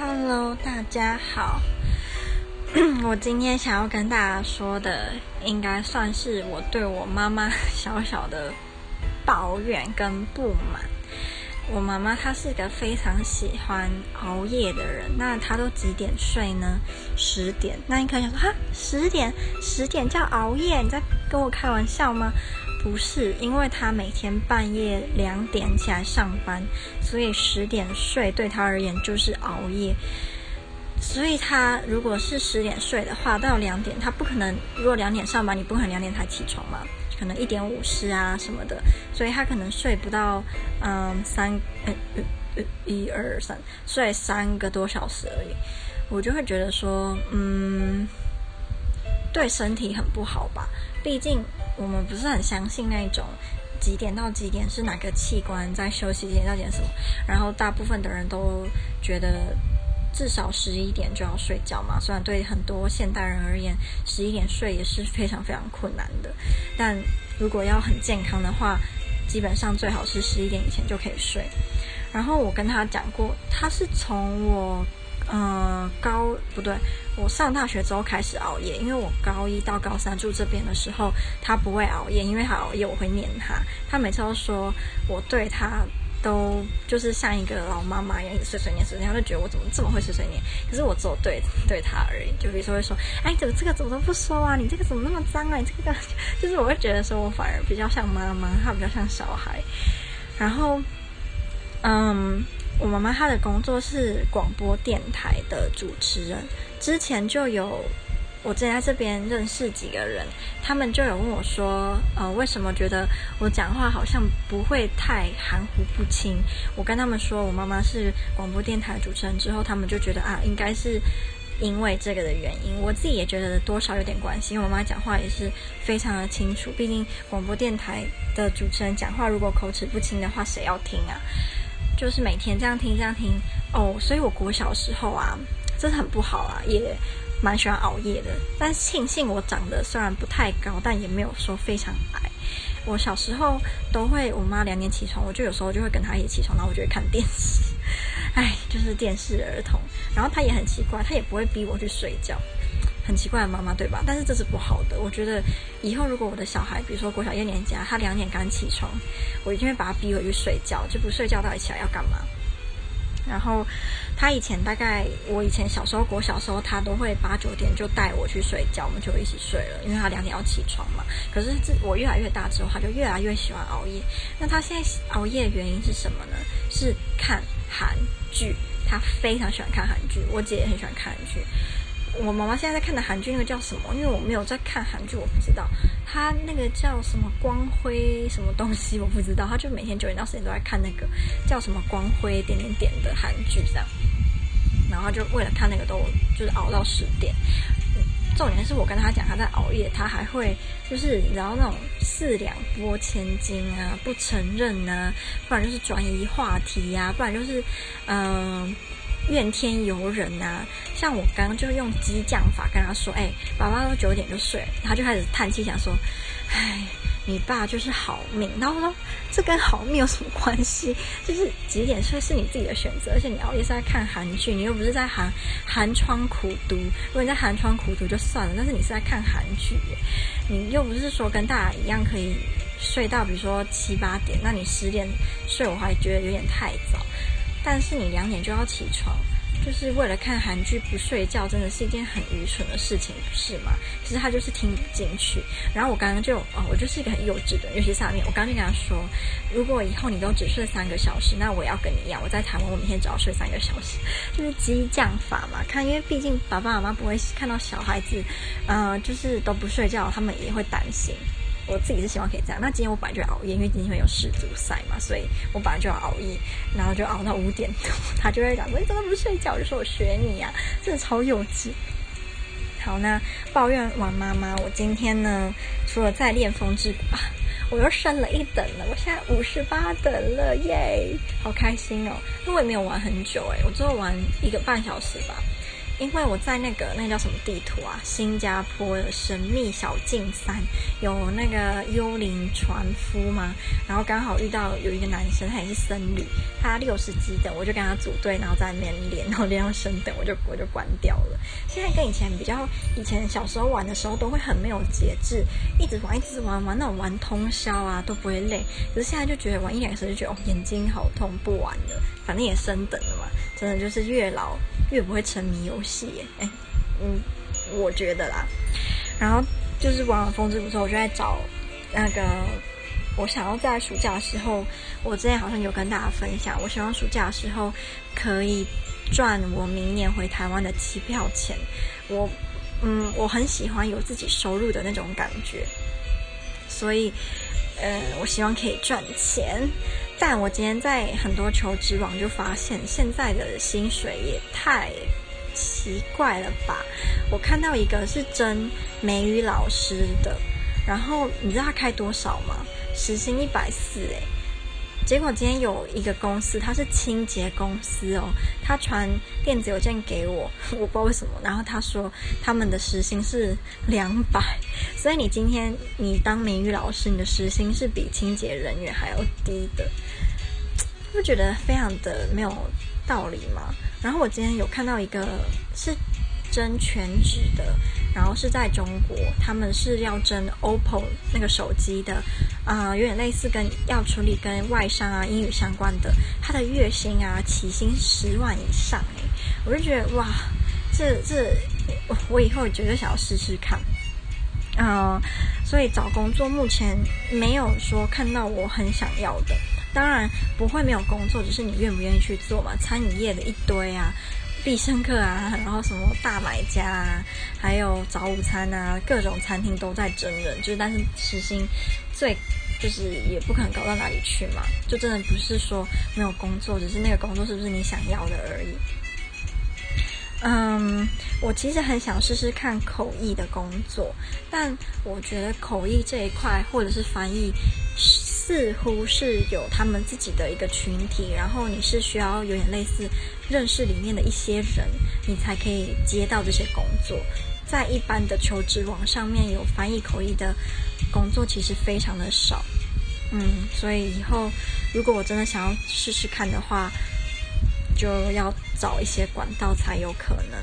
Hello，大家好。我今天想要跟大家说的，应该算是我对我妈妈小小的抱怨跟不满。我妈妈她是个非常喜欢熬夜的人，那她都几点睡呢？十点。那你可能想说，哈，十点，十点叫熬夜？你在跟我开玩笑吗？不是，因为他每天半夜两点起来上班，所以十点睡对他而言就是熬夜。所以他如果是十点睡的话，到两点他不可能。如果两点上班，你不可能两点才起床嘛？可能一点五十啊什么的，所以他可能睡不到嗯三呃呃一二三睡三个多小时而已。我就会觉得说，嗯，对身体很不好吧？毕竟。我们不是很相信那种几点到几点是哪个器官在休息，几点到几点什么，然后大部分的人都觉得至少十一点就要睡觉嘛。虽然对很多现代人而言，十一点睡也是非常非常困难的，但如果要很健康的话，基本上最好是十一点以前就可以睡。然后我跟他讲过，他是从我。嗯，高不对，我上大学之后开始熬夜，因为我高一到高三住这边的时候，他不会熬夜，因为他熬夜我会念他，他每次都说我对他都就是像一个老妈妈一样，碎碎念碎碎念，他就觉得我怎么这么会碎碎念，可是我只有对对他而已，就比如说会说，哎，怎么这个怎么都不说啊？你这个怎么那么脏啊？你这个就是我会觉得说我反而比较像妈妈，他比较像小孩，然后，嗯。我妈妈她的工作是广播电台的主持人，之前就有我之前在这边认识几个人，他们就有问我说，呃，为什么觉得我讲话好像不会太含糊不清？我跟他们说我妈妈是广播电台主持人之后，他们就觉得啊，应该是因为这个的原因。我自己也觉得多少有点关系，因为我妈讲话也是非常的清楚，毕竟广播电台的主持人讲话如果口齿不清的话，谁要听啊？就是每天这样听这样听哦，所以我国小时候啊，真的很不好啊，也蛮喜欢熬夜的。但庆幸我长得虽然不太高，但也没有说非常矮。我小时候都会，我妈两点起床，我就有时候就会跟她一起起床，然后我就会看电视。哎，就是电视儿童。然后她也很奇怪，她也不会逼我去睡觉。很奇怪的妈妈，对吧？但是这是不好的。我觉得以后如果我的小孩，比如说国小一年级啊，他两点刚起床，我一定会把他逼回去睡觉。就不睡觉，到底起来要干嘛？然后他以前大概，我以前小时候国小时候，他都会八九点就带我去睡觉，我们就一起睡了，因为他两点要起床嘛。可是这我越来越大之后，他就越来越喜欢熬夜。那他现在熬夜的原因是什么呢？是看韩剧，他非常喜欢看韩剧。我姐也很喜欢看韩剧。我妈妈现在在看的韩剧，那个叫什么？因为我没有在看韩剧，我不知道。她那个叫什么光辉什么东西，我不知道。她就每天九点到十点都在看那个叫什么光辉点点点的韩剧这样。然后就为了看那个都就是熬到十点。重点是我跟她讲她在熬夜，她还会就是然后那种四两拨千斤啊，不承认啊，不然就是转移话题呀、啊，不然就是嗯。怨天尤人呐、啊，像我刚刚就用激将法跟他说：“哎，爸爸都九点就睡了。”他就开始叹气，想说：“哎，你爸就是好命。”然后我说：“这跟好命有什么关系？就是几点睡是你自己的选择，而且你熬夜是在看韩剧，你又不是在寒寒窗苦读。如果你在寒窗苦读就算了，但是你是在看韩剧，你又不是说跟大家一样可以睡到比如说七八点，那你十点睡，我还觉得有点太早。”但是你两点就要起床，就是为了看韩剧不睡觉，真的是一件很愚蠢的事情，不是吗？其实他就是听不进去。然后我刚刚就哦，我就是一个很幼稚的，尤其下面我刚刚就跟他说，如果以后你都只睡三个小时，那我也要跟你一样，我在台湾我每天只要睡三个小时，就是激将法嘛。看，因为毕竟爸爸妈妈不会看到小孩子，呃，就是都不睡觉，他们也会担心。我自己是希望可以这样。那今天我本来就熬夜，因为今天会有世足赛嘛，所以我本来就要熬夜，然后就熬到五点多。他就会讲说：“你怎么不睡觉？”我就说：“我学你呀、真的超幼稚。”好，那抱怨完妈妈，我今天呢，除了在练风之谷啊，我又升了一等了，我现在五十八等了耶，好开心哦！因为我也没有玩很久诶，我只有玩一个半小时吧。因为我在那个那叫什么地图啊，新加坡的神秘小径山有那个幽灵船夫嘛，然后刚好遇到有一个男生，他也是僧侣，他六十级等，我就跟他组队，然后在那边练，然后练到升等，我就我就关掉了。现在跟以前比较，以前小时候玩的时候都会很没有节制，一直玩一直玩玩那种玩通宵啊都不会累，可是现在就觉得玩一两个小时就觉得哦眼睛好痛，不玩了，反正也升等了嘛，真的就是越老。越不会沉迷游戏，哎，嗯，我觉得啦。然后就是玩完风之谷之后，我就在找那个，我想要在暑假的时候，我之前好像有跟大家分享，我希望暑假的时候可以赚我明年回台湾的机票钱。我，嗯，我很喜欢有自己收入的那种感觉，所以，呃，我希望可以赚钱。但我今天在很多求职网就发现，现在的薪水也太奇怪了吧！我看到一个是真美语老师的，然后你知道他开多少吗？时薪一百四，哎。结果今天有一个公司，他是清洁公司哦，他传电子邮件给我，我不知道为什么。然后他说他们的时薪是两百，所以你今天你当美语老师，你的时薪是比清洁人员还要低的，不觉得非常的没有道理吗？然后我今天有看到一个是。争全职的，然后是在中国，他们是要争 OPPO 那个手机的，啊、有点类似跟要处理跟外商啊英语相关的，他的月薪啊起薪十万以上哎，我就觉得哇，这这我以后绝对想要试试看，嗯、所以找工作目前没有说看到我很想要的，当然不会没有工作，只是你愿不愿意去做嘛，餐饮业的一堆啊。必胜客啊，然后什么大买家啊，还有早午餐啊，各种餐厅都在争人，就是但是时薪最就是也不可能高到哪里去嘛，就真的不是说没有工作，只是那个工作是不是你想要的而已。嗯，我其实很想试试看口译的工作，但我觉得口译这一块或者是翻译。似乎是有他们自己的一个群体，然后你是需要有点类似认识里面的一些人，你才可以接到这些工作。在一般的求职网上面有翻译口译的工作，其实非常的少。嗯，所以以后如果我真的想要试试看的话，就要找一些管道才有可能。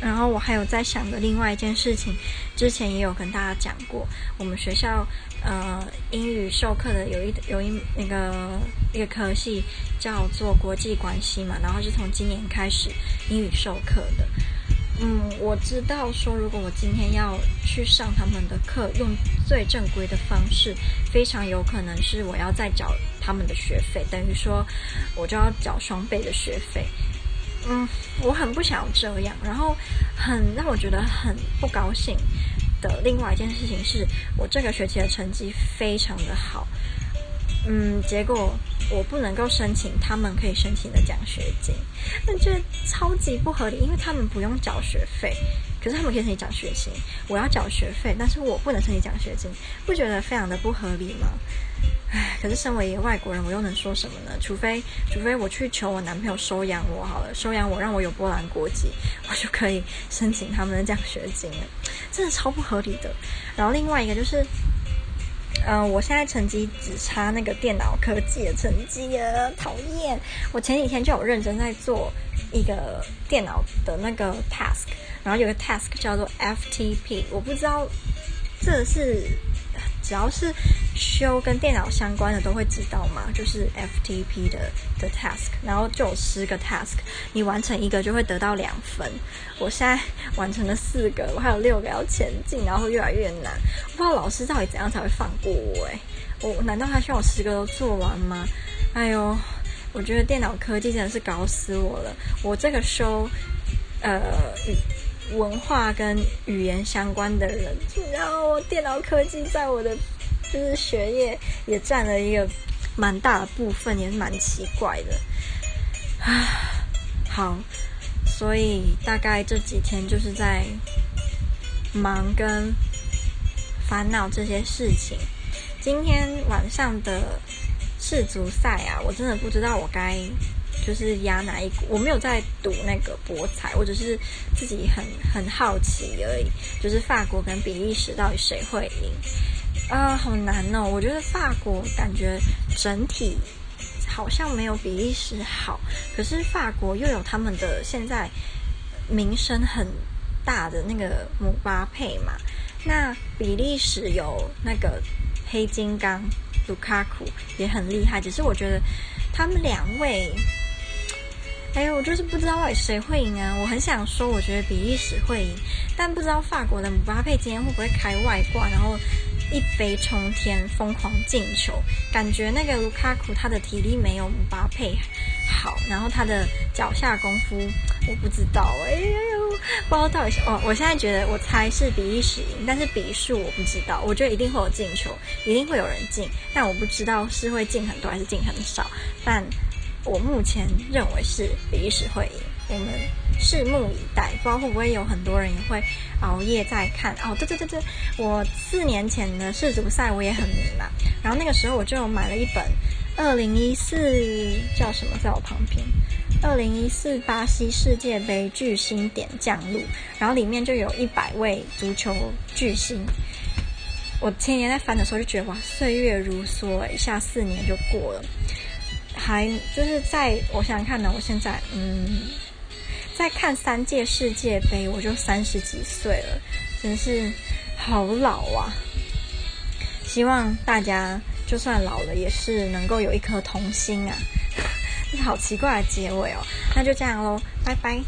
然后我还有在想的另外一件事情，之前也有跟大家讲过，我们学校呃英语授课的有一有一那个一个科系叫做国际关系嘛，然后是从今年开始英语授课的。嗯，我知道说如果我今天要去上他们的课，用最正规的方式，非常有可能是我要再缴他们的学费，等于说我就要缴双倍的学费。嗯，我很不想要这样，然后很让我觉得很不高兴的另外一件事情是，我这个学期的成绩非常的好，嗯，结果我不能够申请他们可以申请的奖学金，那就超级不合理，因为他们不用缴学费，可是他们可以申请奖学金，我要缴学费，但是我不能申请奖学金，不觉得非常的不合理吗？唉，可是身为一个外国人，我又能说什么呢？除非，除非我去求我男朋友收养我好了，收养我，让我有波兰国籍，我就可以申请他们的奖学金了。真的超不合理的。然后另外一个就是，嗯、我现在成绩只差那个电脑科技的成绩啊，讨厌！我前几天就有认真在做一个电脑的那个 task，然后有个 task 叫做 FTP，我不知道这是。只要是修跟电脑相关的都会知道嘛，就是 FTP 的的 task，然后就有十个 task，你完成一个就会得到两分。我现在完成了四个，我还有六个要前进，然后越来越难。我不知道老师到底怎样才会放过我诶，我难道他需要我十个都做完吗？哎呦，我觉得电脑科技真的是搞死我了。我这个修呃。文化跟语言相关的人，然后电脑科技在我的就是学业也占了一个蛮大的部分，也是蛮奇怪的啊。好，所以大概这几天就是在忙跟烦恼这些事情。今天晚上的世足赛啊，我真的不知道我该就是压哪一股，我没有在赌那个博彩，我只是自己很很好奇而已。就是法国跟比利时到底谁会赢？啊、好难哦！我觉得法国感觉整体好像没有比利时好，可是法国又有他们的现在名声很大的那个姆巴佩嘛。那比利时有那个黑金刚卢卡库也很厉害，只是我觉得他们两位，哎呦，我就是不知道到底谁会赢啊！我很想说，我觉得比利时会赢，但不知道法国的姆巴佩今天会不会开外挂，然后一飞冲天，疯狂进球。感觉那个卢卡库他的体力没有姆巴佩好，然后他的脚下功夫我不知道，哎呦。不知道到底是哦，我现在觉得我猜是比利时赢，但是比数我不知道。我觉得一定会有进球，一定会有人进，但我不知道是会进很多还是进很少。但我目前认为是比利时会赢，我们拭目以待。不知道会不会有很多人也会熬夜在看哦？对对对对，我四年前的世足赛我也很迷嘛，然后那个时候我就买了一本二零一四叫什么，在我旁边。二零一四巴西世界杯巨星点将录，然后里面就有一百位足球巨星。我前年在翻的时候就觉得哇，岁月如梭，一下四年就过了。还就是在我想想看呢，我现在嗯，在看三届世界杯，我就三十几岁了，真是好老啊！希望大家就算老了，也是能够有一颗童心啊。好奇怪的结尾哦，那就这样喽，拜拜。